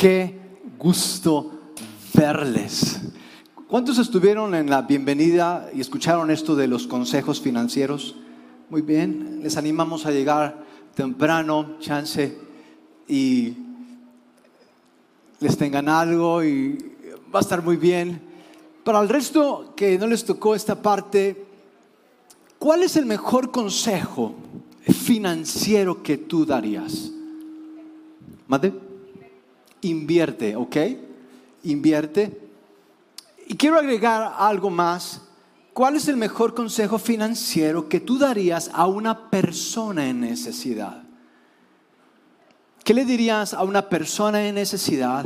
Qué gusto verles. ¿Cuántos estuvieron en la bienvenida y escucharon esto de los consejos financieros? Muy bien, les animamos a llegar temprano, chance, y les tengan algo y va a estar muy bien. Para el resto que no les tocó esta parte, ¿cuál es el mejor consejo financiero que tú darías? ¿Mate? Invierte, ¿ok? Invierte. Y quiero agregar algo más. ¿Cuál es el mejor consejo financiero que tú darías a una persona en necesidad? ¿Qué le dirías a una persona en necesidad?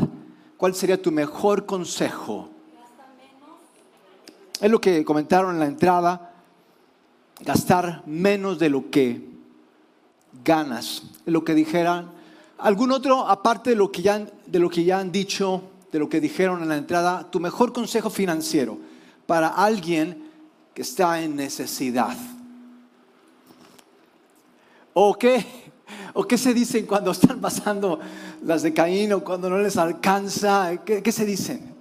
¿Cuál sería tu mejor consejo? Es lo que comentaron en la entrada. Gastar menos de lo que ganas. Es lo que dijeran. ¿Algún otro, aparte de lo, que ya, de lo que ya han dicho, de lo que dijeron en la entrada, tu mejor consejo financiero para alguien que está en necesidad? ¿O qué? ¿O qué se dicen cuando están pasando las de Caín o cuando no les alcanza? ¿Qué, qué se dicen?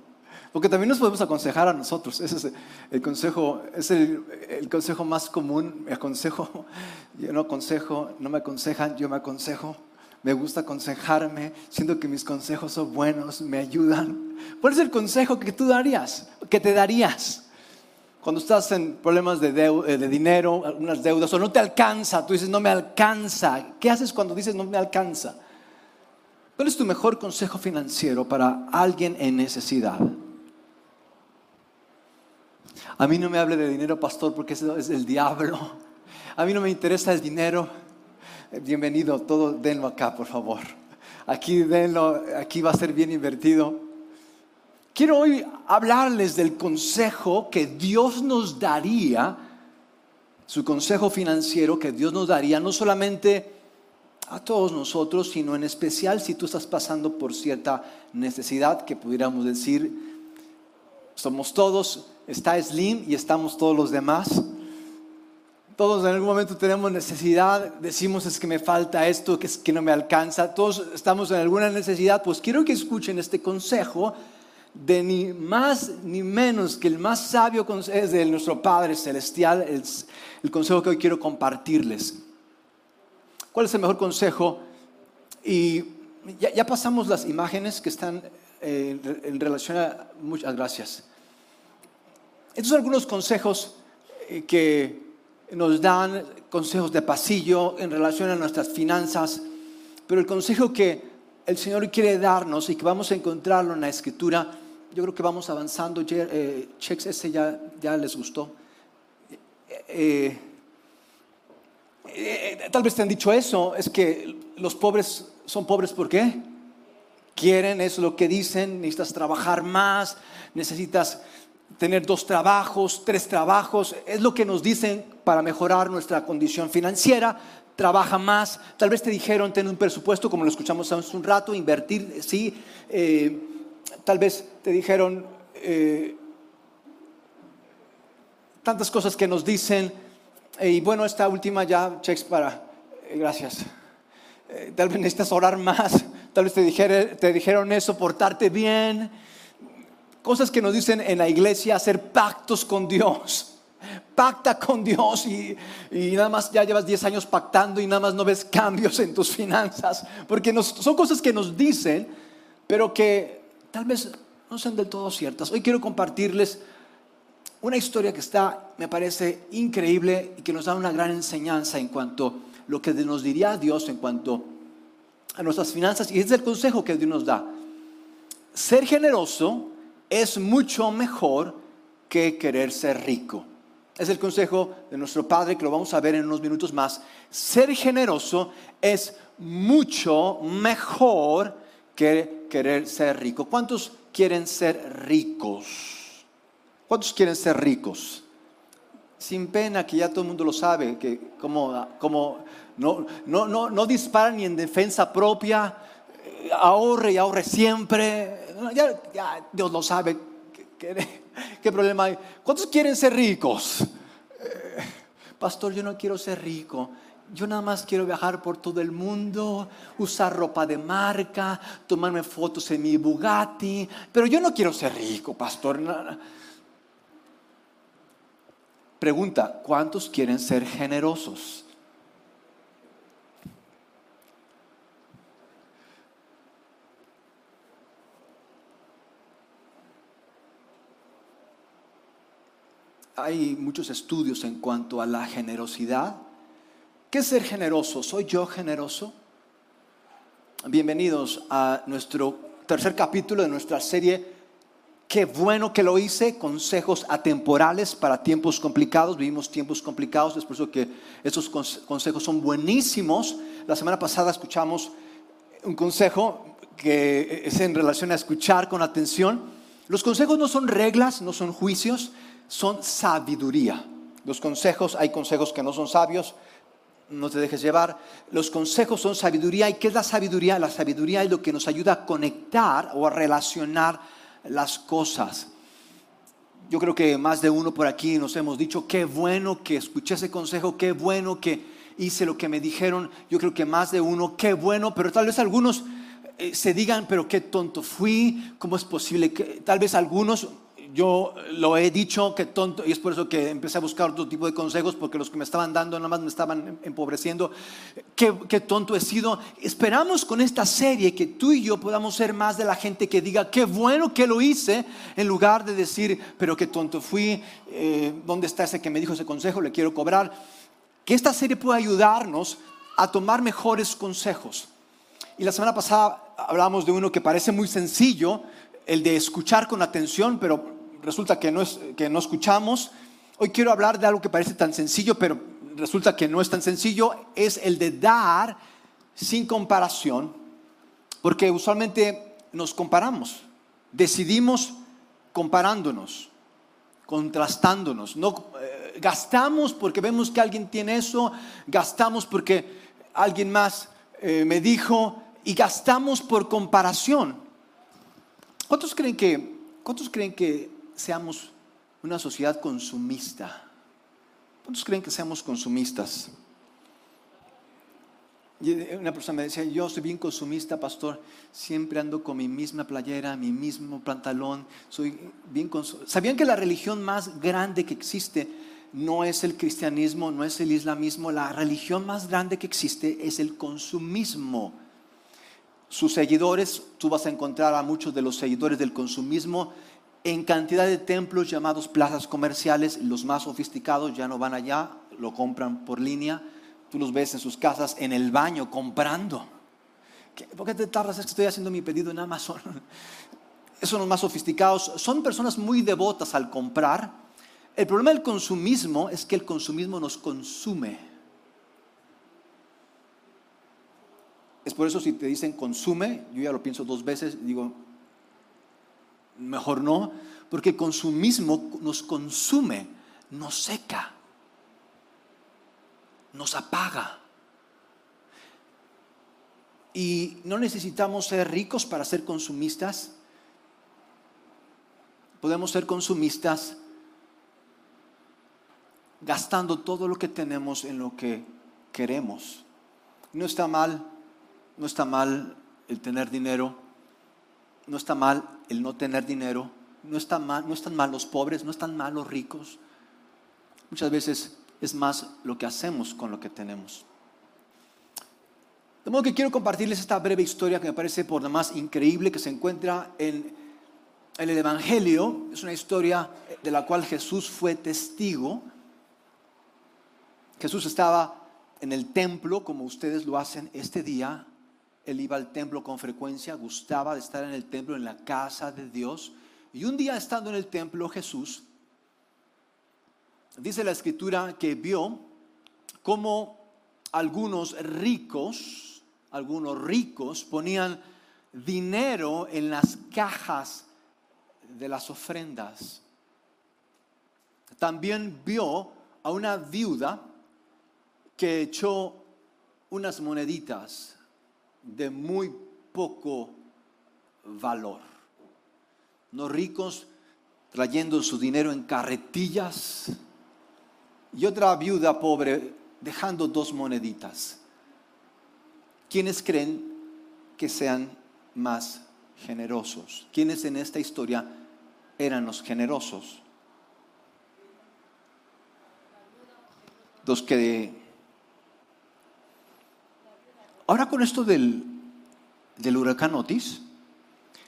Porque también nos podemos aconsejar a nosotros. Ese es el consejo, es el, el consejo más común. Me aconsejo, yo no aconsejo, no me aconsejan, yo me aconsejo. Me gusta aconsejarme, siento que mis consejos son buenos, me ayudan. ¿Cuál es el consejo que tú darías? Que te darías? Cuando estás en problemas de, de, de, dinero, algunas deudas, o no te alcanza, tú dices, no me alcanza. ¿Qué haces cuando dices, no me alcanza? ¿Cuál es tu mejor consejo financiero para alguien en necesidad? A mí no me hable de dinero, pastor, porque eso es el diablo. A mí no me interesa el dinero. Bienvenido, todo denlo acá, por favor. Aquí denlo, aquí va a ser bien invertido. Quiero hoy hablarles del consejo que Dios nos daría, su consejo financiero que Dios nos daría, no solamente a todos nosotros, sino en especial si tú estás pasando por cierta necesidad que pudiéramos decir, somos todos, está Slim y estamos todos los demás. Todos en algún momento tenemos necesidad, decimos es que me falta esto, que es que no me alcanza. Todos estamos en alguna necesidad. Pues quiero que escuchen este consejo de ni más ni menos que el más sabio es de nuestro Padre Celestial, el, consejo que hoy quiero compartirles. ¿Cuál es el mejor consejo? Y ya, ya pasamos las imágenes que están eh, en relación a... Muchas gracias. Estos son algunos consejos eh, que nos dan, consejos de pasillo en relación a nuestras finanzas, pero el consejo que el Señor quiere darnos y que vamos a encontrarlo en la Escritura, yo creo que vamos avanzando. Eh, Chex, ese ya, les gustó. Eh, eh, tal vez te han dicho eso, es que los pobres son pobres ¿por qué? Quieren, es lo que dicen, necesitas trabajar más, necesitas tener dos trabajos, tres trabajos, es lo que nos dicen para mejorar nuestra condición financiera, trabaja más, tal vez te dijeron tener un presupuesto, como lo escuchamos hace un rato, invertir, sí, eh, tal vez te dijeron eh, tantas cosas que nos dicen, eh, y bueno, esta última ya, checks para, gracias, tal vez necesitas orar más, tal vez te, te dijeron eso, portarte bien, cosas que nos dicen en la iglesia, hacer pactos con Dios. Pacta con Dios y, nada más ya llevas 10 años pactando y nada más no ves cambios en tus finanzas. Porque nos, son cosas que nos dicen, pero que tal vez no sean del todo ciertas. Hoy quiero compartirles una historia que está, me parece increíble y que nos da una gran enseñanza en cuanto a lo que nos diría Dios en cuanto a nuestras finanzas. Y es el consejo que Dios nos da. Ser generoso es mucho mejor que querer ser rico. Es el consejo de nuestro Padre que lo vamos a ver en unos minutos más. Ser generoso es mucho mejor que querer ser rico. ¿Cuántos quieren ser ricos? ¿Cuántos quieren ser ricos? Sin pena, que ya todo el mundo lo sabe, que como, como no, no, no, no disparan ni en defensa propia, ahorre y ahorre siempre. Ya, Dios lo sabe. ¿Qué, qué, qué problema hay? ¿Cuántos quieren ser ricos? Eh, pastor, yo no quiero ser rico. yo nada más quiero viajar por todo el mundo, usar ropa de marca, tomarme fotos en mi Bugatti, pero yo no quiero ser rico, pastor. Pregunta, ¿cuántos quieren ser generosos? Hay muchos estudios en cuanto a la generosidad. ¿Qué es ser generoso? ¿Soy yo generoso? Bienvenidos a nuestro tercer capítulo de nuestra serie Qué bueno que lo hice, consejos atemporales para tiempos complicados. Vivimos tiempos complicados, es por eso que estos consejos son buenísimos. La semana pasada escuchamos un consejo que es en relación a escuchar con atención. Los consejos no son reglas, no son juicios, son sabiduría. Los consejos, hay consejos que no son sabios, no te dejes llevar. Los consejos son sabiduría. ¿Y qué es la sabiduría? La sabiduría es lo que nos ayuda a conectar o a relacionar las cosas. Yo creo que más de uno por aquí nos hemos dicho, qué bueno que escuché ese consejo, qué bueno que hice lo que me dijeron. Yo creo que más de uno, qué bueno, pero tal vez algunos eh, se digan, pero qué tonto fui, ¿cómo es posible que tal vez algunos yo lo he dicho, que tonto, y es por eso que empecé a buscar otro tipo de consejos, porque los que me estaban dando nada más me estaban empobreciendo. Qué, qué, tonto he sido. Esperamos con esta serie que tú y yo podamos ser más de la gente que diga, qué bueno que lo hice, en lugar de decir, pero qué tonto fui, eh, ¿dónde está ese que me dijo ese consejo? Le quiero cobrar. Que esta serie pueda ayudarnos a tomar mejores consejos. Y la semana pasada hablamos de uno que parece muy sencillo, el de escuchar con atención, pero resulta que no, es, que no escuchamos. Hoy quiero hablar de algo que parece tan sencillo, pero resulta que no es tan sencillo. Es el de dar sin comparación, porque usualmente nos comparamos. Decidimos comparándonos, contrastándonos. No, eh, gastamos porque vemos que alguien tiene eso, gastamos porque alguien más eh, me dijo y gastamos por comparación. ¿Cuántos creen que, cuántos creen que seamos una sociedad consumista. ¿Cuántos creen que seamos consumistas? Una persona me decía, yo soy bien consumista, pastor, siempre ando con mi misma playera, mi mismo pantalón, soy bien ¿Sabían que la religión más grande que existe no es el cristianismo, no es el islamismo? La religión más grande que existe es el consumismo. Sus seguidores, tú vas a encontrar a muchos de los seguidores del consumismo en cantidad de templos llamados plazas comerciales. Los más sofisticados ya no van allá, lo compran por línea. Tú los ves en sus casas, en el baño, comprando. ¿Por qué te tardas? Es que estoy haciendo mi pedido en Amazon. Esos son los más sofisticados. Son personas muy devotas al comprar. El problema del consumismo es que el consumismo nos consume. Es por eso si te dicen consume, yo ya lo pienso dos veces, digo, mejor no, porque consumismo nos consume, nos seca, nos apaga. Y no necesitamos ser ricos para ser consumistas. Podemos ser consumistas gastando todo lo que tenemos en lo que queremos. No está mal, no está mal el tener dinero, no está mal el no tener dinero, no, está mal, no están mal los pobres, no están mal los ricos. Muchas veces es más lo que hacemos con lo que tenemos. De modo que quiero compartirles esta breve historia que me parece por demás increíble, que se encuentra en, en el Evangelio. Es una historia de la cual Jesús fue testigo. Jesús estaba en el templo, como ustedes lo hacen este día, él iba al templo con frecuencia, gustaba de estar en el templo, en la casa de Dios. Y un día estando en el templo Jesús, dice la escritura que vio como algunos ricos, algunos ricos ponían dinero en las cajas de las ofrendas. También vio a una viuda que echó unas moneditas de muy poco valor. Los ricos trayendo su dinero en carretillas y otra viuda pobre dejando dos moneditas. ¿Quiénes creen que sean más generosos? ¿Quiénes en esta historia eran los generosos? Los que... Ahora con esto del, del huracán Otis,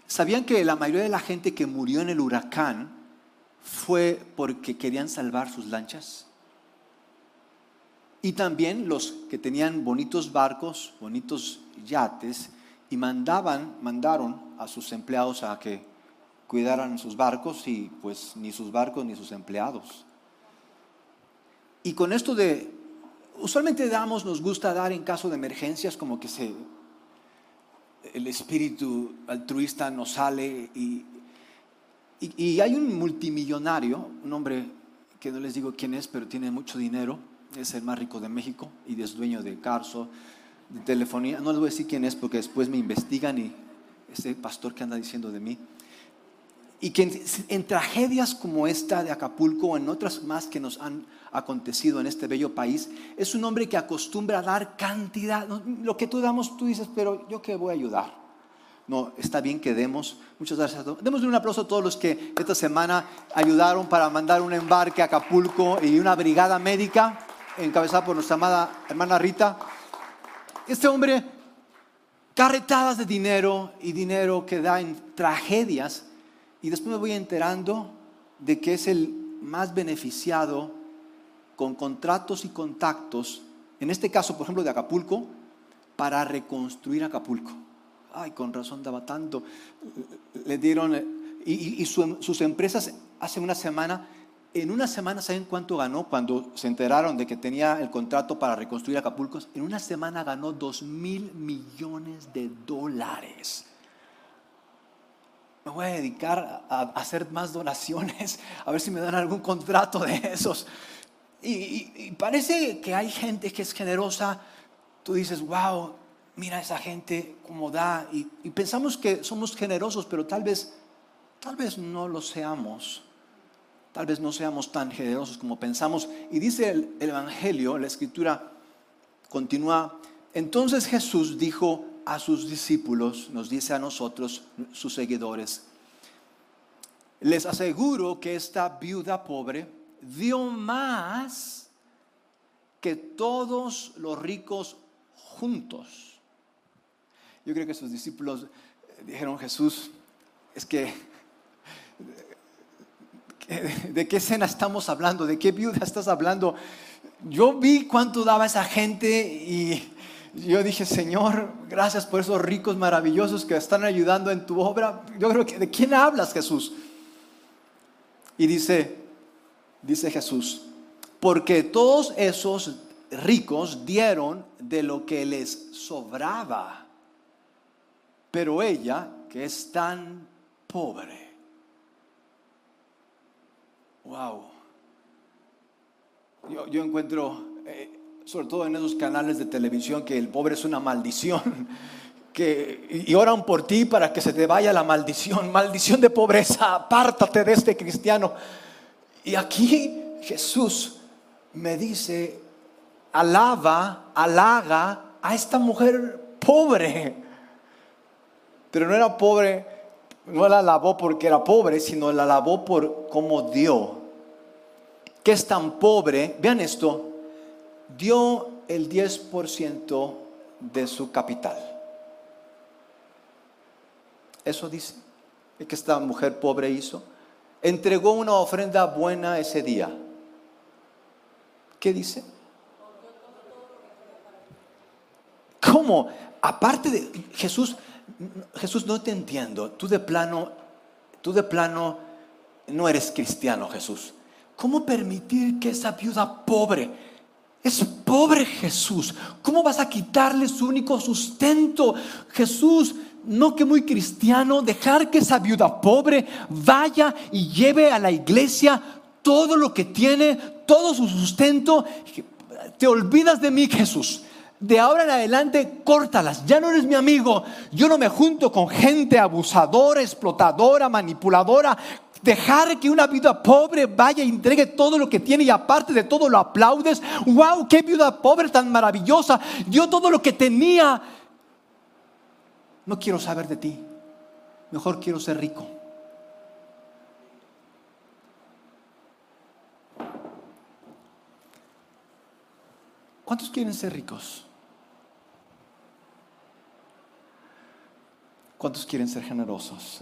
¿sabían que la mayoría de la gente que murió en el huracán fue porque querían salvar sus lanchas? Y también los que tenían bonitos barcos, bonitos yates, y mandaban, mandaron a sus empleados a que cuidaran sus barcos y pues ni sus barcos ni sus empleados. Y con esto de, usualmente damos, nos gusta dar en caso de emergencias como que se, el espíritu altruista nos sale y, y hay un multimillonario, un hombre que no les digo quién es, pero tiene mucho dinero, es el más rico de México y es dueño de Carso, de telefonía. No les voy a decir quién es porque después me investigan y ese pastor que anda diciendo de mí. Y que en, tragedias como esta de Acapulco o en otras más que nos han acontecido en este bello país, es un hombre que acostumbra a dar cantidad. Lo que tú damos, tú dices, pero yo qué voy a ayudar. No, está bien que demos. Muchas gracias a todos. Démosle un aplauso a todos los que esta semana ayudaron para mandar un embarque a Acapulco y una brigada médica encabezada por nuestra amada hermana Rita. Este hombre, carretadas de dinero y dinero que da en tragedias, y después me voy enterando de que es el más beneficiado con contratos y contactos, en este caso, por ejemplo, de Acapulco, para reconstruir Acapulco. Ay, con razón daba tanto. Le dieron, y, sus empresas hace una semana en una semana, ¿saben cuánto ganó cuando se enteraron de que tenía el contrato para reconstruir Acapulco? En una semana ganó dos mil millones de dólares. Me voy a dedicar a hacer más donaciones, a ver si me dan algún contrato de esos. Y, parece que hay gente que es generosa. Tú dices, wow, mira esa gente cómo da. Y, pensamos que somos generosos, pero tal vez, tal vez no lo seamos tal vez no seamos tan generosos como pensamos. Y dice el, Evangelio, la escritura continúa, entonces Jesús dijo a sus discípulos, nos dice a nosotros, sus seguidores, les aseguro que esta viuda pobre dio más que todos los ricos juntos. Yo creo que sus discípulos dijeron, Jesús, es que ¿De qué escena estamos hablando? ¿De qué viuda estás hablando? Yo vi cuánto daba esa gente y yo dije, Señor, gracias por esos ricos maravillosos que están ayudando en tu obra. Yo creo que, ¿de quién hablas, Jesús? Y dice, dice Jesús, porque todos esos ricos dieron de lo que les sobraba, pero ella, que es tan pobre, Wow. Yo, encuentro, eh, sobre todo en esos canales de televisión, que el pobre es una maldición. Que, y oran por ti para que se te vaya la maldición. Maldición de pobreza, apártate de este cristiano. Y aquí Jesús me dice, alaba, halaga a esta mujer pobre. Pero no era pobre no la alabó porque era pobre, sino la alabó por cómo dio. Que es tan pobre, vean esto, dio el 10% de su capital. Eso dice que esta mujer pobre hizo. Entregó una ofrenda buena ese día. ¿Qué dice? ¿Cómo? Aparte de Jesús, Jesús, no te entiendo. Tú de plano, tú de plano no eres cristiano, Jesús. ¿Cómo permitir que esa viuda pobre, es pobre Jesús, cómo vas a quitarle su único sustento? Jesús, no que muy cristiano, dejar que esa viuda pobre vaya y lleve a la iglesia todo lo que tiene, todo su sustento. Te olvidas de mí, Jesús de ahora en adelante, córtalas. Ya no eres mi amigo. Yo no me junto con gente abusadora, explotadora, manipuladora. Dejar que una viuda pobre vaya e entregue todo lo que tiene y aparte de todo lo aplaudes. ¡Wow! ¡Qué viuda pobre tan maravillosa! Dio todo lo que tenía. No quiero saber de ti. Mejor quiero ser rico. ¿Cuántos quieren ser ricos? ¿Cuántos quieren ser generosos?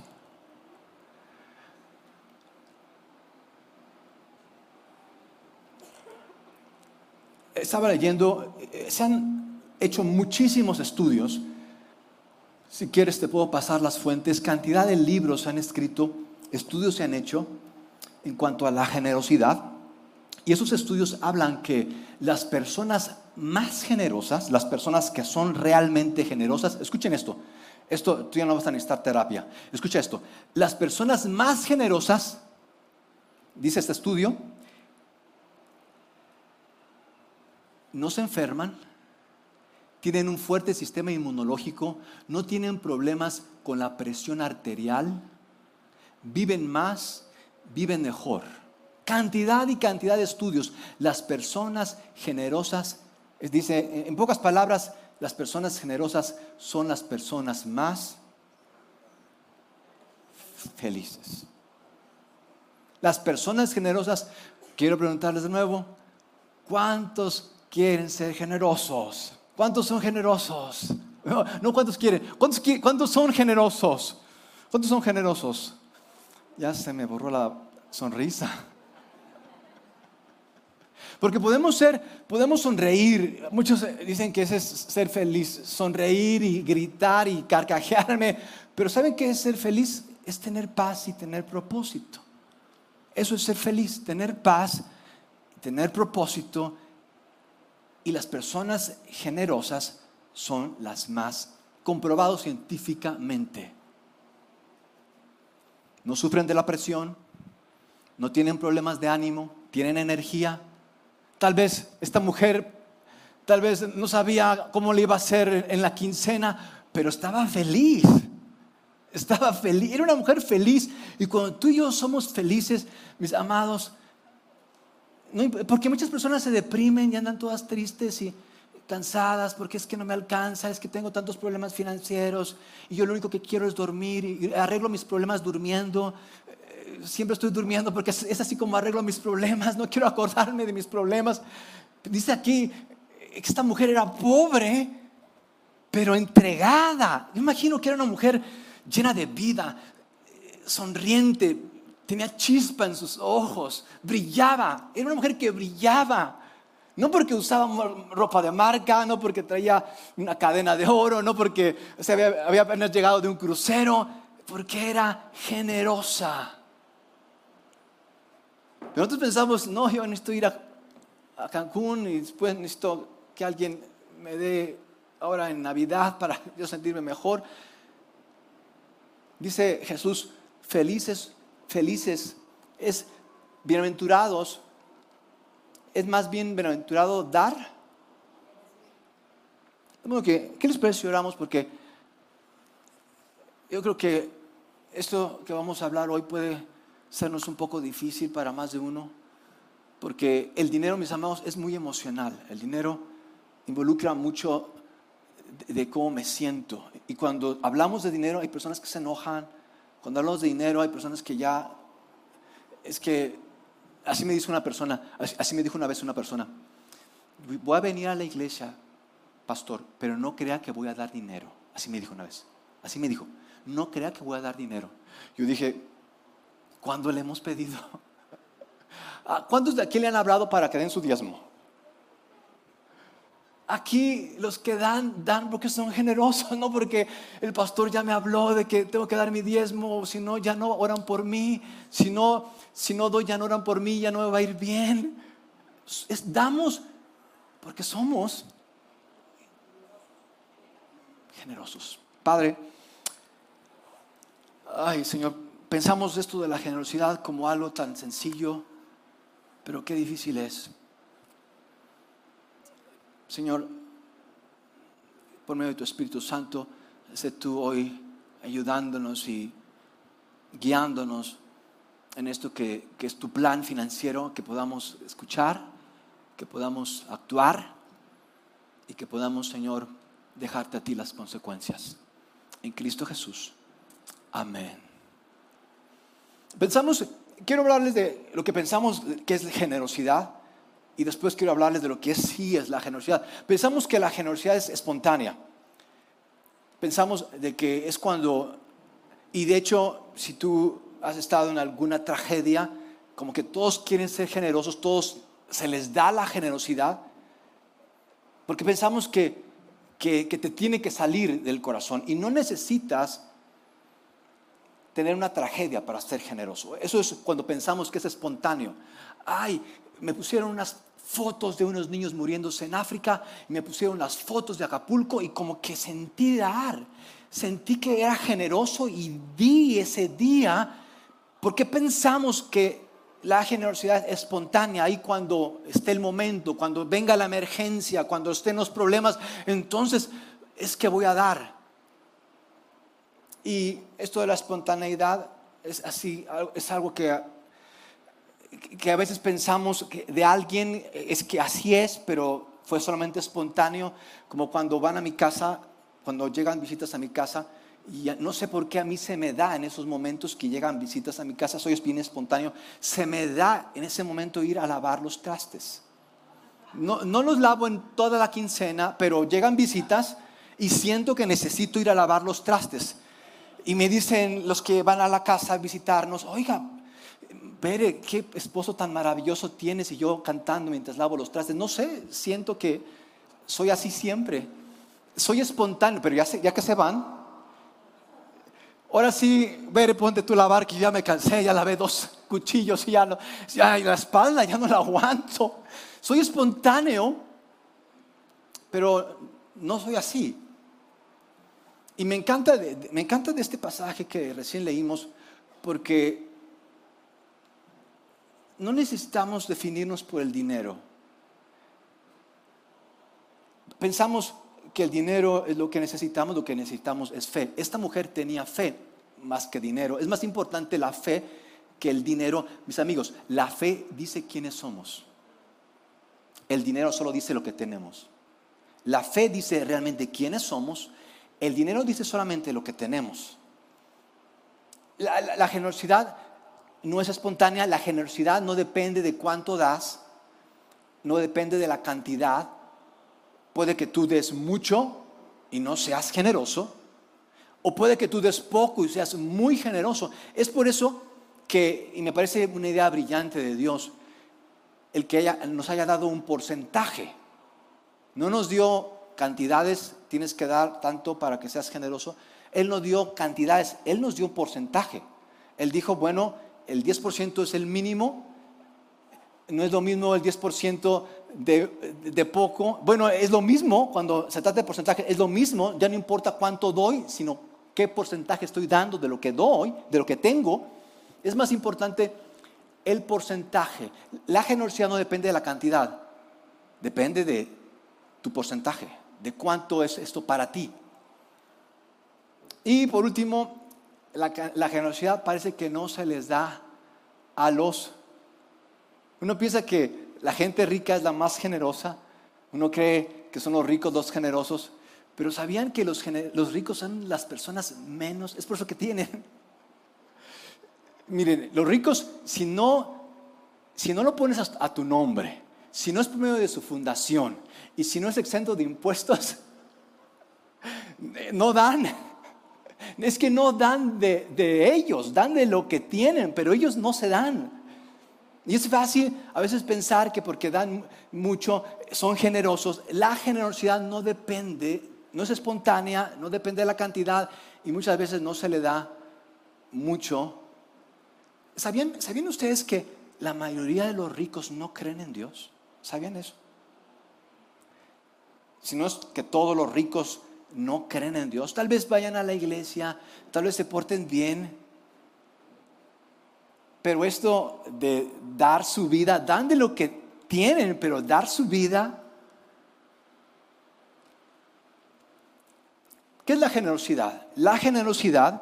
Estaba leyendo, eh, se han hecho muchísimos estudios. Si quieres te puedo pasar las fuentes. Cantidad de libros se han escrito, estudios se han hecho en cuanto a la generosidad. Y esos estudios hablan que las personas más generosas, las personas que son realmente generosas, escuchen esto, esto tú ya no vas a necesitar terapia, escucha esto, las personas más generosas, dice este estudio, no se enferman, tienen un fuerte sistema inmunológico, no tienen problemas con la presión arterial, viven más, viven mejor cantidad y cantidad de estudios. Las personas generosas, dice, en pocas palabras, las personas generosas son las personas más felices. Las personas generosas, quiero preguntarles de nuevo, ¿cuántos quieren ser generosos? ¿Cuántos son generosos? No, ¿cuántos quieren? ¿Cuántos, ¿Cuántos son generosos? ¿Cuántos son generosos? Ya se me borró la sonrisa. Porque podemos ser, podemos sonreír. Muchos dicen que ese es ser feliz, sonreír y gritar y carcajearme. Pero ¿saben qué es ser feliz? Es tener paz y tener propósito. Eso es ser feliz, tener paz, tener propósito. Y las personas generosas son las más comprobadas científicamente. No sufren de la presión, no tienen problemas de ánimo, tienen energía, Tal vez esta mujer, tal vez no sabía cómo le iba a hacer en la quincena, pero estaba feliz. Estaba feliz, era una mujer feliz. Y cuando tú y yo somos felices, mis amados, porque muchas personas se deprimen y andan todas tristes y cansadas porque es que no me alcanza, es que tengo tantos problemas financieros y yo lo único que quiero es dormir y arreglo mis problemas durmiendo siempre estoy durmiendo porque es, así como arreglo mis problemas, no quiero acordarme de mis problemas. Dice aquí que esta mujer era pobre, pero entregada. Yo imagino que era una mujer llena de vida, sonriente, tenía chispa en sus ojos, brillaba. Era una mujer que brillaba. No porque usaba ropa de marca, no porque traía una cadena de oro, no porque había, había apenas llegado de un crucero, porque era generosa. Pero nosotros pensamos, no, yo necesito ir a, Cancún y después necesito que alguien me dé ahora en Navidad para yo sentirme mejor. Dice Jesús, felices, felices, es bienaventurados, es más bien bienaventurado dar. que, ¿Qué les parece si? Porque yo creo que esto que vamos a hablar hoy puede sernos un poco difícil para más de uno, porque el dinero, mis amados, es muy emocional. El dinero involucra mucho de, cómo me siento. Y cuando hablamos de dinero hay personas que se enojan. Cuando hablamos de dinero hay personas que ya... Es que así me dijo una persona, así me dijo una vez una persona, voy a venir a la iglesia, pastor, pero no crea que voy a dar dinero. Así me dijo una vez. Así me dijo, no crea que voy a dar dinero. Yo dije, cuando le hemos pedido? ¿Cuántos de aquí le han hablado para que den su diezmo? Aquí los que dan, dan porque son generosos, no porque el pastor ya me habló de que tengo que dar mi diezmo, si no, ya no oran por mí, si no, si no doy, ya no oran por mí, ya no me va a ir bien. damos porque somos generosos. Padre, ay Señor, Pensamos esto de la generosidad como algo tan sencillo, pero qué difícil es. Señor, por medio de tu Espíritu Santo, sé tú hoy ayudándonos y guiándonos en esto que, que es tu plan financiero, que podamos escuchar, que podamos actuar y que podamos, Señor, dejarte a ti las consecuencias. En Cristo Jesús. Amén. Pensamos, quiero hablarles de lo que pensamos que es generosidad y después quiero hablarles de lo que sí es la generosidad. Pensamos que la generosidad es espontánea. Pensamos de que es cuando, y de hecho, si tú has estado en alguna tragedia, como que todos quieren ser generosos, todos se les da la generosidad, porque pensamos que, que, te tiene que salir del corazón y no necesitas tener una tragedia para ser generoso. Eso es cuando pensamos que es espontáneo. Ay, me pusieron unas fotos de unos niños muriéndose en África, me pusieron las fotos de Acapulco y como que sentí dar, sentí que era generoso y di ese día, porque pensamos que la generosidad espontánea, ahí cuando esté el momento, cuando venga la emergencia, cuando estén los problemas, entonces es que voy a dar. Y esto de la espontaneidad es así, es algo que, que a veces pensamos que de alguien es que así es, pero fue solamente espontáneo, como cuando van a mi casa, cuando llegan visitas a mi casa, y no sé por qué a mí se me da en esos momentos que llegan visitas a mi casa, soy bien espontáneo, se me da en ese momento ir a lavar los trastes. No, no los lavo en toda la quincena, pero llegan visitas y siento que necesito ir a lavar los trastes. Y me dicen los que van a la casa a visitarnos, oiga, Pere, qué esposo tan maravilloso tienes y yo cantando mientras lavo los trastes. No sé, siento que soy así siempre. Soy espontáneo, pero ya, que se van, Ahora sí, ver, ponte tú la barca y ya me cansé, ya lavé dos cuchillos y ya, no, ya la espalda ya no la aguanto. Soy espontáneo, pero no soy así. Y me encanta, me encanta de este pasaje que recién leímos porque no necesitamos definirnos por el dinero. Pensamos, que el dinero es lo que necesitamos, lo que necesitamos es fe. Esta mujer tenía fe más que dinero. Es más importante la fe que el dinero. Mis amigos, la fe dice quiénes somos. El dinero solo dice lo que tenemos. La fe dice realmente quiénes somos. El dinero dice solamente lo que tenemos. La, la generosidad no es espontánea. La generosidad no depende de cuánto das. No depende de la cantidad Puede que tú des mucho y no seas generoso, o puede que tú des poco y seas muy generoso. Es por eso que, y me parece una idea brillante de Dios, el que nos haya dado un porcentaje. No nos dio cantidades, tienes que dar tanto para que seas generoso. Él no dio cantidades, Él nos dio un porcentaje. Él dijo, bueno, el 10% es el mínimo, no es lo mismo el 10% de, poco. Bueno, es lo mismo cuando se trata de porcentaje, es lo mismo, ya no importa cuánto doy, sino qué porcentaje estoy dando de lo que doy, de lo que tengo. Es más importante el porcentaje. La generosidad no depende de la cantidad, depende de tu porcentaje, de cuánto es esto para ti. Y por último, la, generosidad parece que no se les da a los... Uno piensa que la gente rica es la más generosa. Uno cree que son los ricos los generosos, pero ¿sabían que los, ricos son las personas menos? Es por eso que tienen. Miren, los ricos, si no, si no lo pones a, tu nombre, si no es por medio de su fundación y si no es exento de impuestos, no dan. Es que no dan de ellos, dan de lo que tienen, pero ellos no se dan. Y es fácil a veces pensar que porque dan mucho son generosos. La generosidad no depende, no es espontánea, no depende de la cantidad y muchas veces no se le da mucho. ¿Sabían, ¿sabían ustedes que la mayoría de los ricos no creen en Dios? ¿Sabían eso? Si no es que todos los ricos no creen en Dios, tal vez vayan a la iglesia, tal vez se porten bien, pero esto de dar su vida, dan de lo que tienen, pero dar su vida. ¿Qué es la generosidad? La generosidad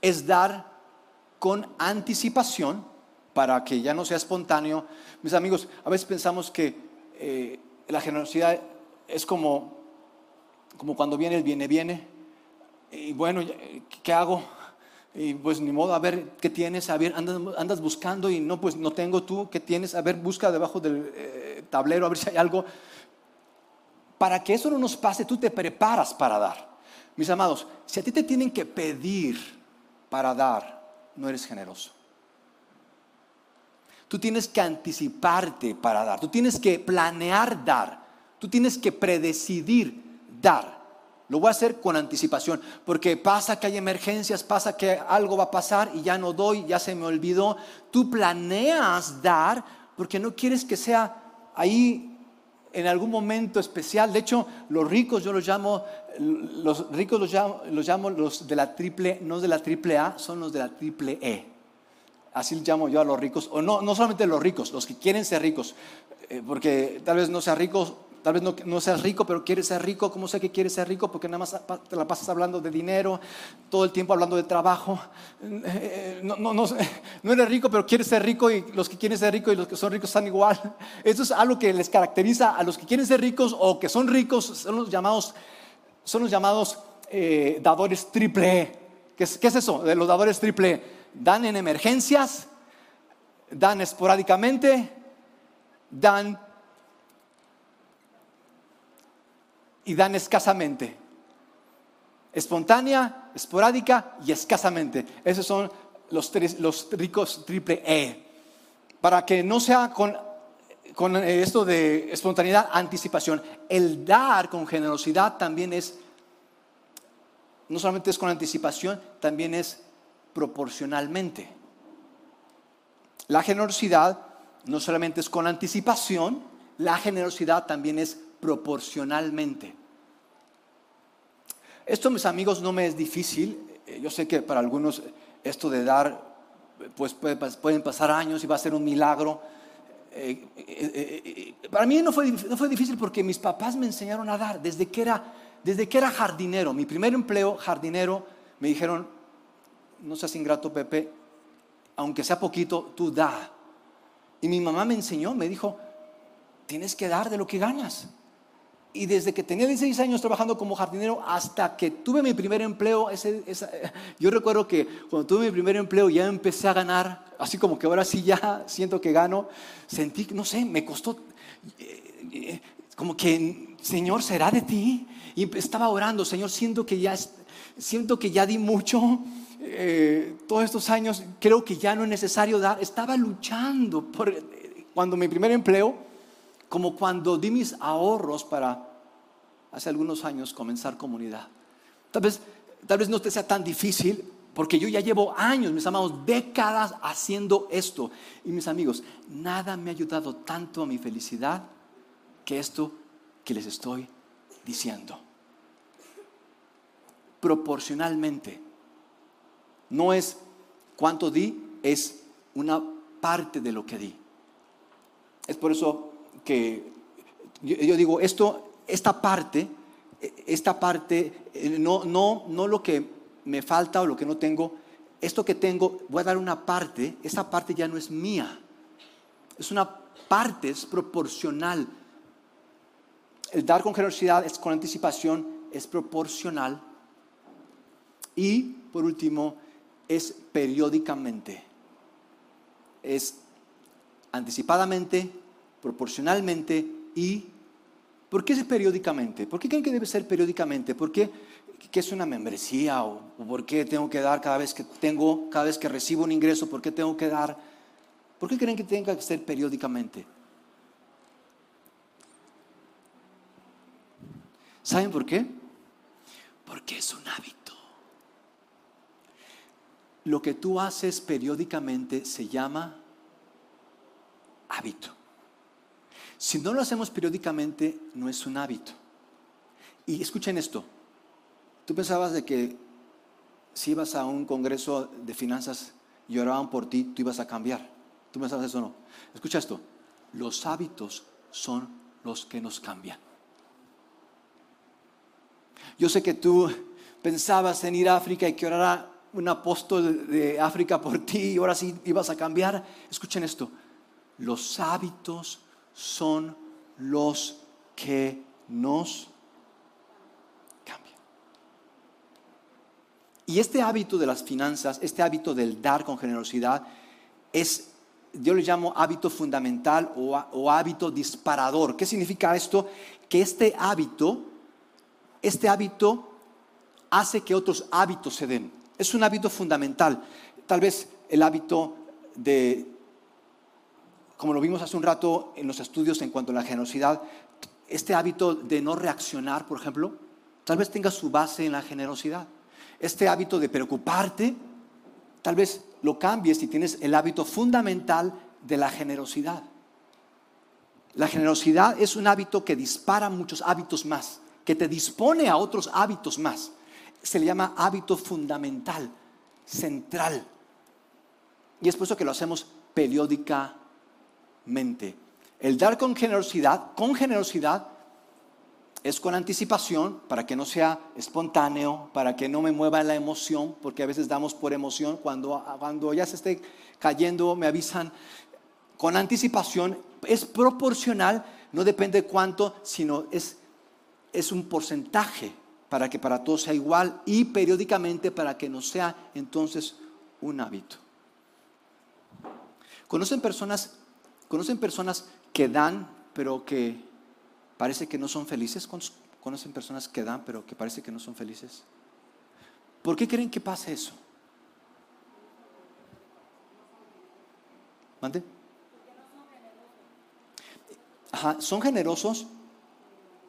es dar con anticipación para que ya no sea espontáneo. Mis amigos, a veces pensamos que eh, la generosidad es como, como cuando viene el viene, viene. Y bueno, ¿qué hago? Y pues ni modo, a ver qué tienes, a ver, andas, buscando y no, pues no tengo tú, ¿qué tienes? A ver, busca debajo del eh, tablero, a ver si hay algo. Para que eso no nos pase, tú te preparas para dar. Mis amados, si a ti te tienen que pedir para dar, no eres generoso. Tú tienes que anticiparte para dar, tú tienes que planear dar, tú tienes que predecidir dar. Lo voy a hacer con anticipación, porque pasa que hay emergencias, pasa que algo va a pasar y ya no doy, ya se me olvidó. Tú planeas dar porque no quieres que sea ahí en algún momento especial. De hecho, los ricos yo los llamo, los ricos los llamo, los llamo los de la triple, no de la triple A, son los de la triple E. Así llamo yo a los ricos, o no, no solamente los ricos, los que quieren ser ricos, eh, porque tal vez no sean ricos Tal vez no, seas rico, pero quieres ser rico. ¿Cómo sé que quieres ser rico? Porque nada más te la pasas hablando de dinero, todo el tiempo hablando de trabajo. Eh, no, no, no, eres rico, pero quieres ser rico y los que quieren ser ricos y los que son ricos están igual. Eso es algo que les caracteriza a los que quieren ser ricos o que son ricos, son los llamados, son los llamados eh, dadores triple E. ¿Qué es, ¿Qué es eso de los dadores triple E? Dan en emergencias, dan esporádicamente, dan y dan escasamente. Espontánea, esporádica y escasamente. Esos son los, los ricos triple E. Para que no sea con, con esto de espontaneidad, anticipación. El dar con generosidad también es, no solamente es con anticipación, también es proporcionalmente. La generosidad no solamente es con anticipación, la generosidad también es proporcionalmente. Esto, mis amigos, no me es difícil. Eh, yo sé que para algunos esto de dar, pues pueden pasar años y va a ser un milagro. Eh, eh, para mí no fue, no fue difícil porque mis papás me enseñaron a dar desde que, era, desde que era jardinero. Mi primer empleo, jardinero, me dijeron, no seas ingrato, Pepe, aunque sea poquito, tú da. Y mi mamá me enseñó, me dijo, tienes que dar de lo que ganas. Y desde que tenía 16 años trabajando como jardinero hasta que tuve mi primer empleo, yo recuerdo que cuando tuve mi primer empleo ya empecé a ganar, así como que ahora sí ya siento que gano, sentí, no sé, me costó, eh, eh, como que, Señor, ¿será de ti? Y estaba orando, Señor, siento que ya, siento que ya di mucho, eh, todos estos años, creo que ya no es necesario dar, estaba luchando por, cuando mi primer empleo, como cuando di mis ahorros para hace algunos años comenzar comunidad. Tal vez, tal vez no te sea tan difícil, porque yo ya llevo años, mis amados, décadas haciendo esto. Y mis amigos, nada me ha ayudado tanto a mi felicidad que esto que les estoy diciendo. Proporcionalmente. No es cuánto di, es una parte de lo que di. Es por eso que yo, digo, esto, esta parte, esta parte, eh, no, no, no lo que me falta o lo que no tengo, esto que tengo, voy a dar una parte, esa parte ya no es mía, es una parte, es proporcional. El dar con generosidad es con anticipación, es proporcional. Y por último, es periódicamente. Es anticipadamente, proporcionalmente y ¿por qué es periódicamente? ¿Por qué creen que debe ser periódicamente? ¿Por qué, qué es una membresía o, por qué tengo que dar cada vez que tengo, cada vez que recibo un ingreso, por qué tengo que dar? ¿Por qué creen que tenga que ser periódicamente? ¿Saben por qué? Porque es un hábito. Lo que tú haces periódicamente se llama hábito. Si no lo hacemos periódicamente, no es un hábito. Y escuchen esto. Tú pensabas de que si ibas a un congreso de finanzas y oraban por ti, tú ibas a cambiar. ¿Tú pensabas eso o no? Escucha esto. Los hábitos son los que nos cambian. Yo sé que tú pensabas en ir a África y que orara un apóstol de África por ti y ahora sí ibas a cambiar. Escuchen esto, los hábitos son los que nos cambian. Y este hábito de las finanzas, este hábito del dar con generosidad, es, yo le llamo hábito fundamental o, o hábito disparador. ¿Qué significa esto? Que este hábito, este hábito hace que otros hábitos se den. Es un hábito fundamental. Tal vez el hábito de, como lo vimos hace un rato en los estudios en cuanto a la generosidad, este hábito de no reaccionar, por ejemplo, tal vez tenga su base en la generosidad. Este hábito de preocuparte, tal vez lo cambies si tienes el hábito fundamental de la generosidad. La generosidad es un hábito que dispara muchos hábitos más, que te dispone a otros hábitos más se le llama hábito fundamental, central. Y es por eso que lo hacemos periódicamente. El dar con generosidad, con generosidad, es con anticipación para que no sea espontáneo, para que no me mueva la emoción, porque a veces damos por emoción. Cuando, cuando ya se esté cayendo, me avisan. Con anticipación es proporcional, no depende de cuánto, sino es, es un porcentaje para que para todos sea igual y periódicamente para que no sea entonces un hábito. ¿Conocen personas, conocen personas que dan pero que parece que no son felices? ¿Conocen personas que dan pero que parece que no son felices? ¿Por qué creen que pasa eso? ¿Mande? Ajá, son generosos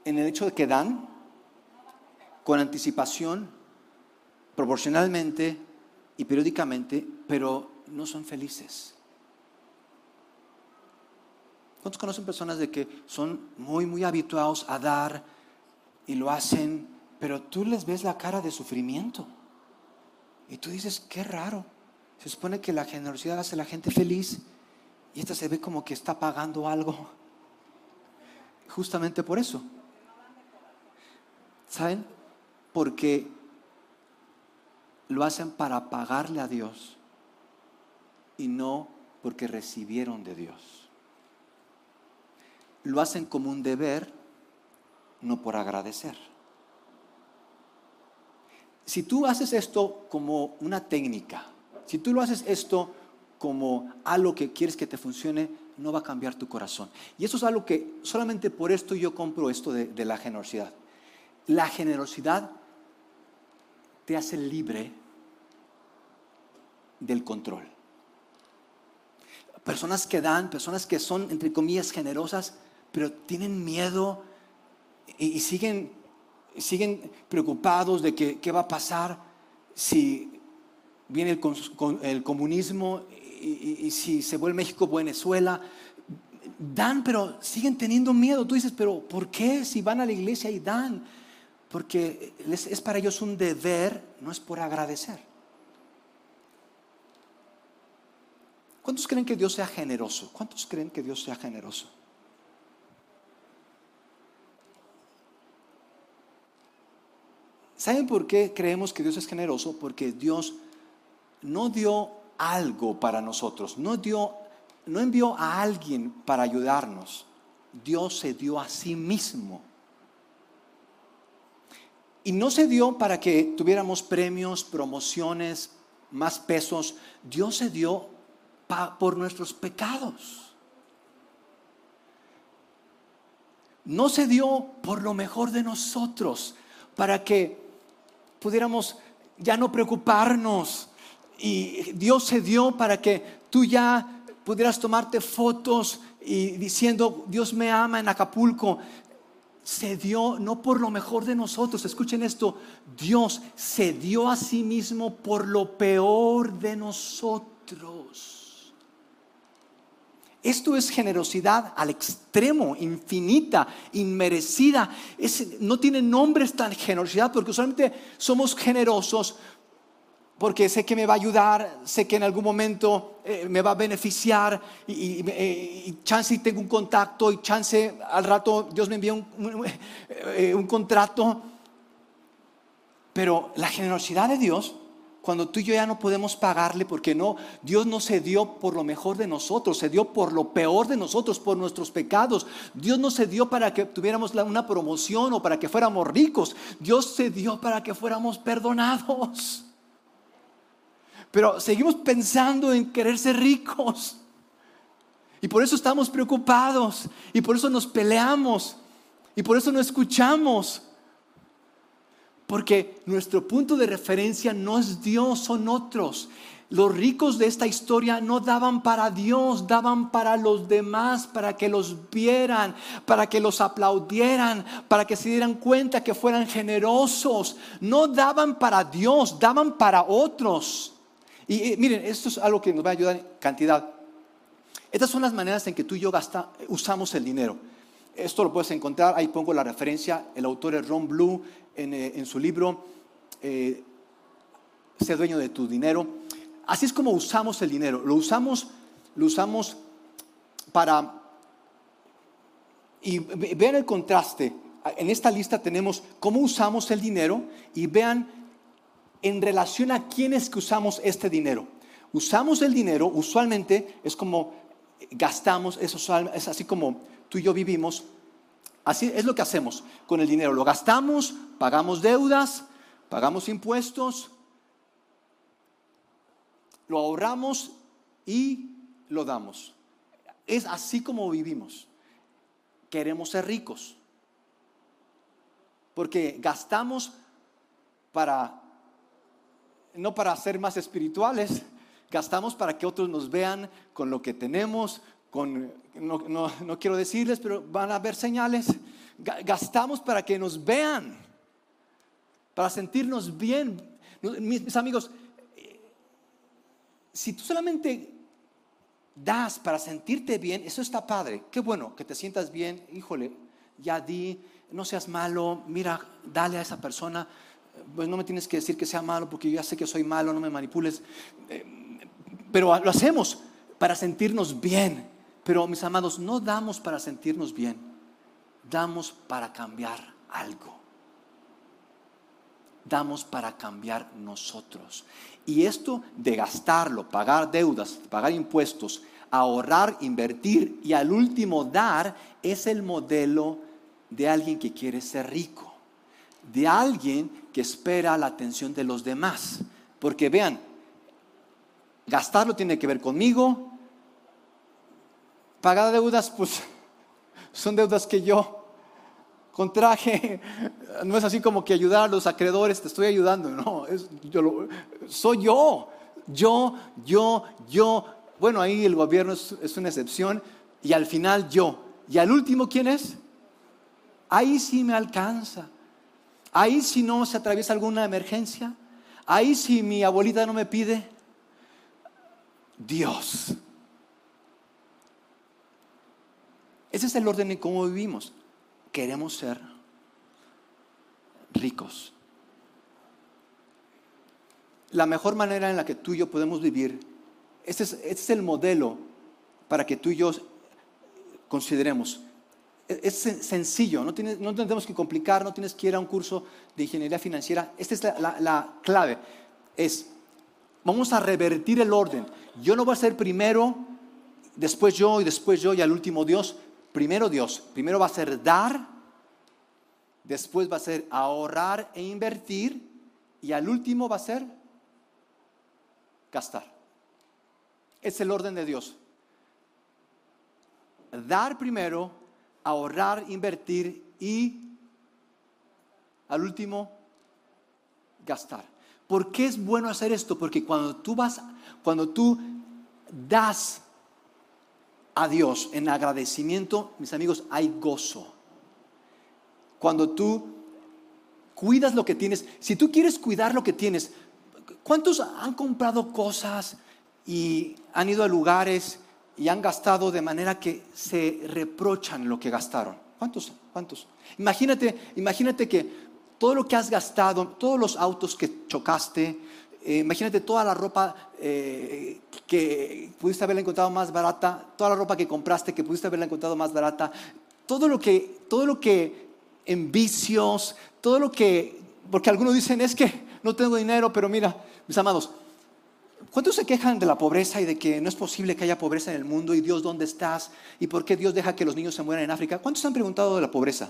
en el hecho de que dan, con anticipación, proporcionalmente y periódicamente, pero no son felices. ¿Cuántos conocen personas de que son muy, muy habituados a dar y lo hacen, pero tú les ves la cara de sufrimiento? Y tú dices, qué raro. Se supone que la generosidad hace a la gente feliz y esta se ve como que está pagando algo. Justamente por eso. ¿Saben? porque lo hacen para pagarle a Dios y no porque recibieron de Dios. Lo hacen como un deber, no por agradecer. Si tú haces esto como una técnica, si tú lo haces esto como algo que quieres que te funcione, no va a cambiar tu corazón. Y eso es algo que solamente por esto yo compro esto de, la generosidad. La generosidad te hace libre del control. Personas que dan, personas que son, entre comillas, generosas, pero tienen miedo y, siguen, siguen preocupados de que, qué va a pasar si viene el, comunismo y, si se vuelve México Venezuela. Dan, pero siguen teniendo miedo. Tú dices, pero ¿por qué si van a la iglesia y dan? porque es para ellos un deber, no es por agradecer. ¿Cuántos creen que Dios sea generoso? ¿Cuántos creen que Dios sea generoso? ¿Saben por qué creemos que Dios es generoso? Porque Dios no dio algo para nosotros, no dio no envió a alguien para ayudarnos. Dios se dio a sí mismo y no se dio para que tuviéramos premios, promociones, más pesos. Dios se dio por nuestros pecados. No se dio por lo mejor de nosotros, para que pudiéramos ya no preocuparnos. Y Dios se dio para que tú ya pudieras tomarte fotos y diciendo, Dios me ama en Acapulco se dio no por lo mejor de nosotros, escuchen esto, Dios se dio a sí mismo por lo peor de nosotros. Esto es generosidad al extremo, infinita, inmerecida. no tiene nombre esta generosidad porque usualmente somos generosos porque sé que me va a ayudar, sé que en algún momento eh, me va a beneficiar y, y, chance tengo un contacto y chance al rato Dios me envía un, eh, un contrato. Pero la generosidad de Dios cuando tú y yo ya no podemos pagarle, porque no, Dios no se dio por lo mejor de nosotros, se dio por lo peor de nosotros, por nuestros pecados. Dios no se dio para que tuviéramos una promoción o para que fuéramos ricos. Dios se dio para que fuéramos perdonados. Pero seguimos pensando en querer ser ricos. Y por eso estamos preocupados. Y por eso nos peleamos. Y por eso no escuchamos. Porque nuestro punto de referencia no es Dios, son otros. Los ricos de esta historia no daban para Dios, daban para los demás, para que los vieran, para que los aplaudieran, para que se dieran cuenta que fueran generosos. No daban para Dios, daban para otros. Y, miren, esto es algo que nos va a ayudar en cantidad. Estas son las maneras en que tú y yo usamos el dinero. Esto lo puedes encontrar, ahí pongo la referencia, el autor es Ron Blue, eh, en, su libro eh, dueño de tu dinero. Así es como usamos el dinero. Lo usamos, lo usamos para... Y vean el contraste. En esta lista tenemos cómo usamos el dinero y vean en relación a quiénes que usamos este dinero. Usamos el dinero, usualmente es como gastamos, es, es así como tú y yo vivimos Así es lo que hacemos con el dinero. Lo gastamos, pagamos deudas, pagamos impuestos, lo ahorramos y lo damos. Es así como vivimos. Queremos ser ricos. Porque gastamos para, no para ser más espirituales, gastamos para que otros nos vean con lo que tenemos, no, quiero decirles, pero van a haber señales. Gastamos para que nos vean, para sentirnos bien. Mis, amigos, si tú solamente das para sentirte bien, eso está padre. Qué bueno que te sientas bien, híjole, ya di, no seas malo, mira, dale a esa persona. Pues no me tienes que decir que sea malo porque yo ya sé que soy malo, no me manipules. Eh, pero lo hacemos para sentirnos bien. Pero mis amados, no damos para sentirnos bien, damos para cambiar algo. Damos para cambiar nosotros. Y esto de gastarlo, pagar deudas, pagar impuestos, ahorrar, invertir y al último dar es el modelo de alguien que quiere ser rico, de alguien que espera la atención de los demás. Porque vean, gastarlo tiene que ver conmigo, Pagar deudas, pues son deudas que yo contraje. No es así como que ayudar a los acreedores, te estoy ayudando. No, es, yo soy yo. Yo, yo, yo. Bueno, ahí el gobierno es, es una excepción. Y al final yo. Y al último, ¿quién es? Ahí sí me alcanza. Ahí si no se atraviesa alguna emergencia. Ahí si mi abuelita no me pide. Dios. Ese es el orden en cómo vivimos. Queremos ser ricos. La mejor manera en la que tú y yo podemos vivir, este es, este es el modelo para que tú y yo consideremos. E, es sencillo, no, tienes, tenemos que complicar, no tienes que ir a un curso de ingeniería financiera. Esta es la, la clave. Es, vamos a revertir el orden. Yo no voy a ser primero, después yo y después yo y al último Dios primero Dios, primero va a ser dar, después va a ser ahorrar e invertir y al último va a ser gastar. Es el orden de Dios. Dar primero, ahorrar, invertir y al último gastar. ¿Por qué es bueno hacer esto? Porque cuando tú vas, cuando tú das a Dios en agradecimiento, mis amigos, hay gozo. Cuando tú cuidas lo que tienes, si tú quieres cuidar lo que tienes, ¿cuántos han comprado cosas y han ido a lugares y han gastado de manera que se reprochan lo que gastaron? ¿Cuántos? ¿Cuántos? Imagínate, imagínate que todo lo que has gastado, todos los autos que chocaste, eh, imagínate toda la ropa eh, que pudiste haberla encontrado más barata, toda la ropa que compraste que pudiste haberla encontrado más barata, todo lo que, todo lo que en vicios, todo lo que, porque algunos dicen es que no tengo dinero, pero mira, mis amados, ¿cuántos se quejan de la pobreza y de que no es posible que haya pobreza en el mundo y Dios dónde estás y por qué Dios deja que los niños se mueran en África? ¿Cuántos han preguntado de la pobreza?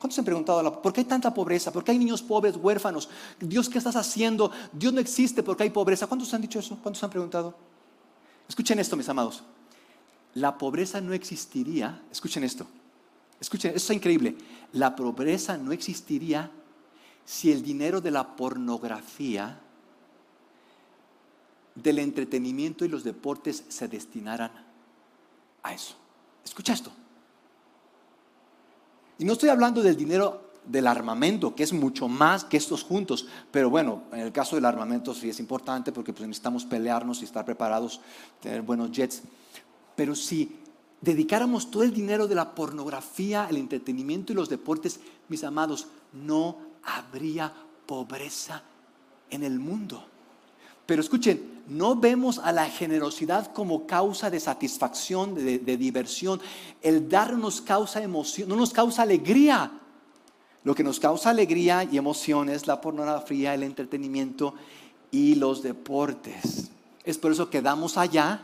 ¿Cuántos han preguntado por qué hay tanta pobreza? ¿Por qué hay niños pobres, huérfanos? Dios, ¿qué estás haciendo? Dios no existe porque hay pobreza. ¿Cuántos han dicho eso? ¿Cuántos han preguntado? Escuchen esto, mis amados. La pobreza no existiría. Escuchen esto. Escuchen, esto es increíble. La pobreza no existiría si el dinero de la pornografía, del entretenimiento y los deportes se destinaran a eso. Escucha esto. Y no estoy hablando del dinero del armamento, que es mucho más que estos juntos, pero bueno, en el caso del armamento sí es importante porque pues, necesitamos pelearnos y estar preparados, tener buenos jets. Pero si dedicáramos todo el dinero de la pornografía, el entretenimiento y los deportes, mis amados, no habría pobreza en el mundo. Pero escuchen, no vemos a la generosidad como causa de satisfacción, de, diversión. El dar nos causa emoción, no nos causa alegría. Lo que nos causa alegría y emoción es la pornografía, el entretenimiento y los deportes. Es por eso que damos allá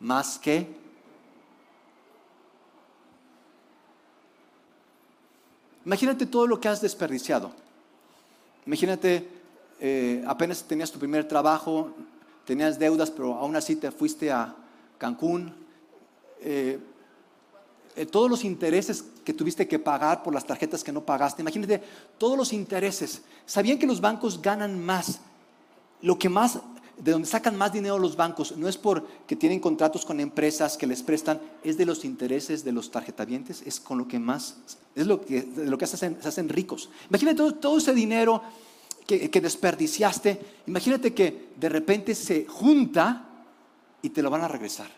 más que Imagínate todo lo que has desperdiciado. Imagínate eh, apenas tenías tu primer trabajo, tenías deudas, pero aún así te fuiste a Cancún. Eh, eh, todos los intereses que tuviste que pagar por las tarjetas que no pagaste. Imagínate todos los intereses. ¿Sabían que los bancos ganan más? Lo que más, de donde sacan más dinero los bancos, no es porque tienen contratos con empresas que les prestan, es de los intereses de los tarjetavientes, es con lo que más, es lo que, lo que se hacen, se hacen ricos. Imagínate todo, todo ese dinero que, desperdiciaste, imagínate que de repente se junta y te lo van a regresar.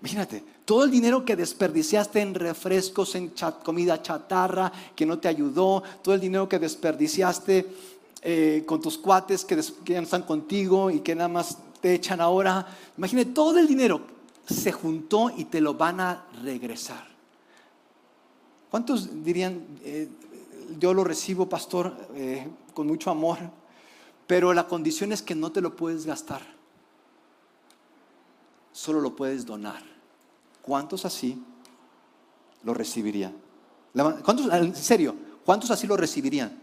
Imagínate, todo el dinero que desperdiciaste en refrescos, en comida chatarra, que no te ayudó, todo el dinero que desperdiciaste eh, con tus cuates que, que, ya no están contigo y que nada más te echan ahora. Imagínate, todo el dinero se juntó y te lo van a regresar. ¿Cuántos dirían, eh, yo lo recibo, pastor, eh, con mucho amor, pero la condición es que no te lo puedes gastar, solo lo puedes donar. ¿Cuántos así lo recibirían? ¿Cuántos, en serio, cuántos así lo recibirían?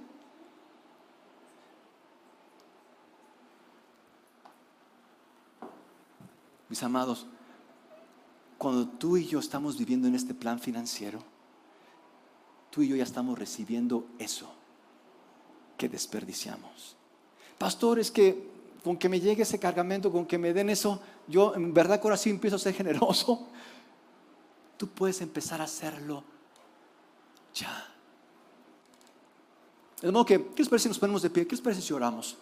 Mis amados, cuando tú y yo estamos viviendo en este plan financiero, tú y yo ya estamos recibiendo eso que desperdiciamos. Pastor, es que con que me llegue ese cargamento, con que me den eso, yo en verdad ahora sí empiezo a ser generoso. Tú puedes empezar a hacerlo ya. De modo que, ¿qué les parece si nos ponemos de pie? ¿Qué les parece si oramos?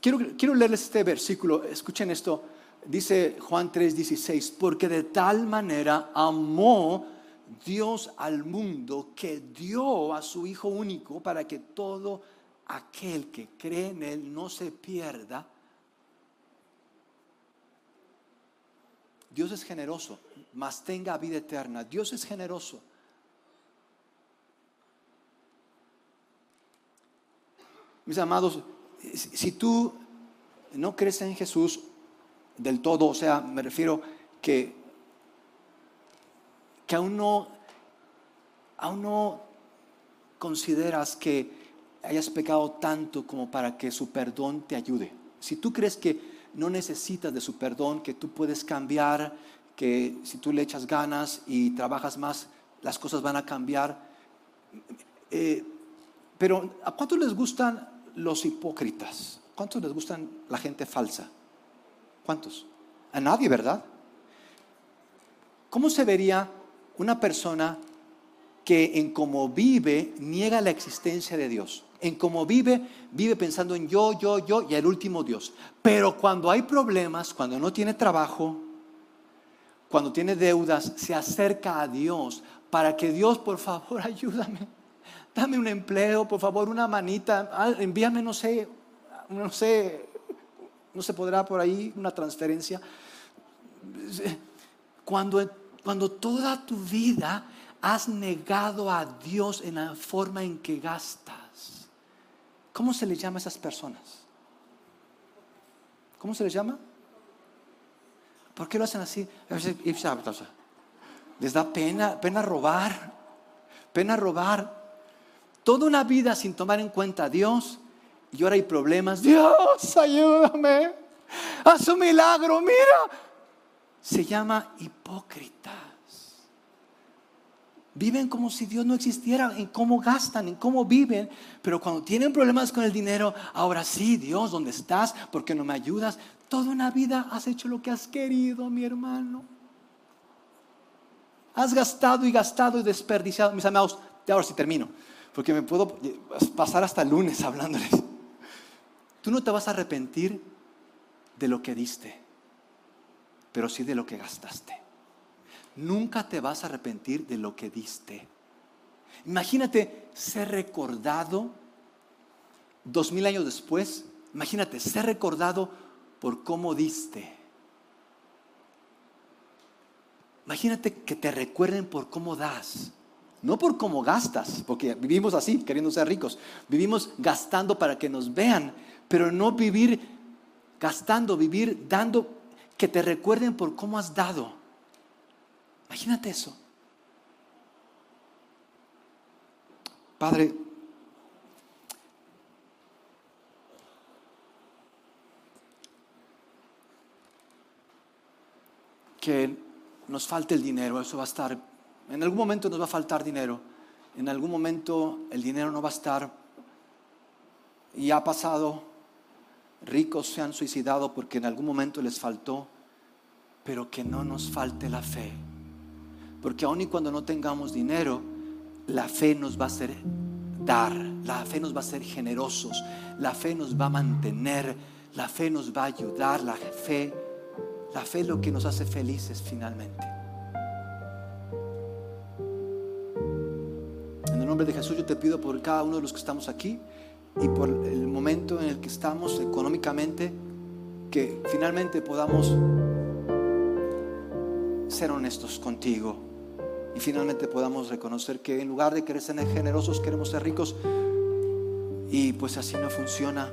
Quiero, quiero leerles este versículo. Escuchen esto dice Juan 3:16, porque de tal manera amó Dios al mundo que dio a su Hijo único para que todo aquel que cree en Él no se pierda. Dios es generoso, mas tenga vida eterna. Dios es generoso. Mis amados, si tú no crees en Jesús, del todo, o sea, me refiero que, que aún no, consideras que hayas pecado tanto como para que su perdón te ayude. Si tú crees que no necesitas de su perdón, que tú puedes cambiar, que si tú le echas ganas y trabajas más, las cosas van a cambiar. Eh, pero ¿a cuántos les gustan los hipócritas? ¿Cuántos les gustan la gente falsa? ¿Cuántos? A nadie, ¿verdad? ¿Cómo se vería una persona que en cómo vive niega la existencia de Dios? En cómo vive, vive pensando en yo, yo, yo y el último Dios. Pero cuando hay problemas, cuando no tiene trabajo, cuando tiene deudas, se acerca a Dios para que Dios, por favor, ayúdame. Dame un empleo, por favor, una manita, ah, envíame, no sé, no sé, no se podrá por ahí una transferencia. Cuando, cuando toda tu vida has negado a Dios en la forma en que gastas. ¿Cómo se le llama a esas personas? ¿Cómo se les llama? ¿Por qué lo hacen así? Les da pena, pena robar, pena robar. Toda una vida sin tomar en cuenta a Dios y ahora hay problemas. Dios, ayúdame. Haz un milagro, mira. Se llama hipócritas. Viven como si Dios no existiera, en cómo gastan, en cómo viven, pero cuando tienen problemas con el dinero, ahora sí, Dios, ¿dónde estás? ¿Por qué no me ayudas? Toda una vida has hecho lo que has querido, mi hermano. Has gastado y gastado y desperdiciado. Mis amados, ahora sí termino, porque me puedo pasar hasta el lunes hablándoles. Tú no te vas a arrepentir de lo que diste, pero sí de lo que gastaste. Nunca te vas a arrepentir de lo que diste. Imagínate ser recordado dos mil años después. Imagínate ser recordado por cómo diste. Imagínate que te recuerden por cómo das, no por cómo gastas, porque vivimos así, queriendo ser ricos. Vivimos gastando para que nos vean, pero no vivir gastando, vivir dando, que te recuerden por cómo has dado. Imagínate eso. Padre, que nos falte el dinero, eso va a estar, en algún momento nos va a faltar dinero, en algún momento el dinero no va a estar y ha pasado, ricos se han suicidado porque en algún momento les faltó, pero que no nos falte la fe, porque aun y cuando no tengamos dinero, la fe nos va a hacer dar, la fe nos va a hacer generosos, la fe nos va a mantener, la fe nos va a ayudar, la fe la fe es lo que nos hace felices finalmente. En el nombre de Jesús yo te pido por cada uno de los que estamos aquí y por el momento en el que estamos económicamente, que finalmente podamos ser honestos contigo y finalmente podamos reconocer que en lugar de querer ser generosos queremos ser ricos y pues así no funciona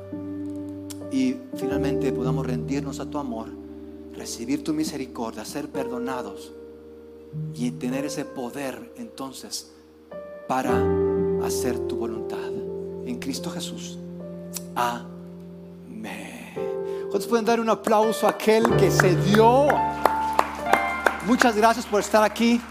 y finalmente podamos rendirnos a tu amor recibir tu misericordia, ser perdonados y tener ese poder entonces para hacer tu voluntad. En Cristo Jesús. Amén. ¿Cuántos pueden dar un aplauso a aquel que se dio? Muchas gracias por estar aquí.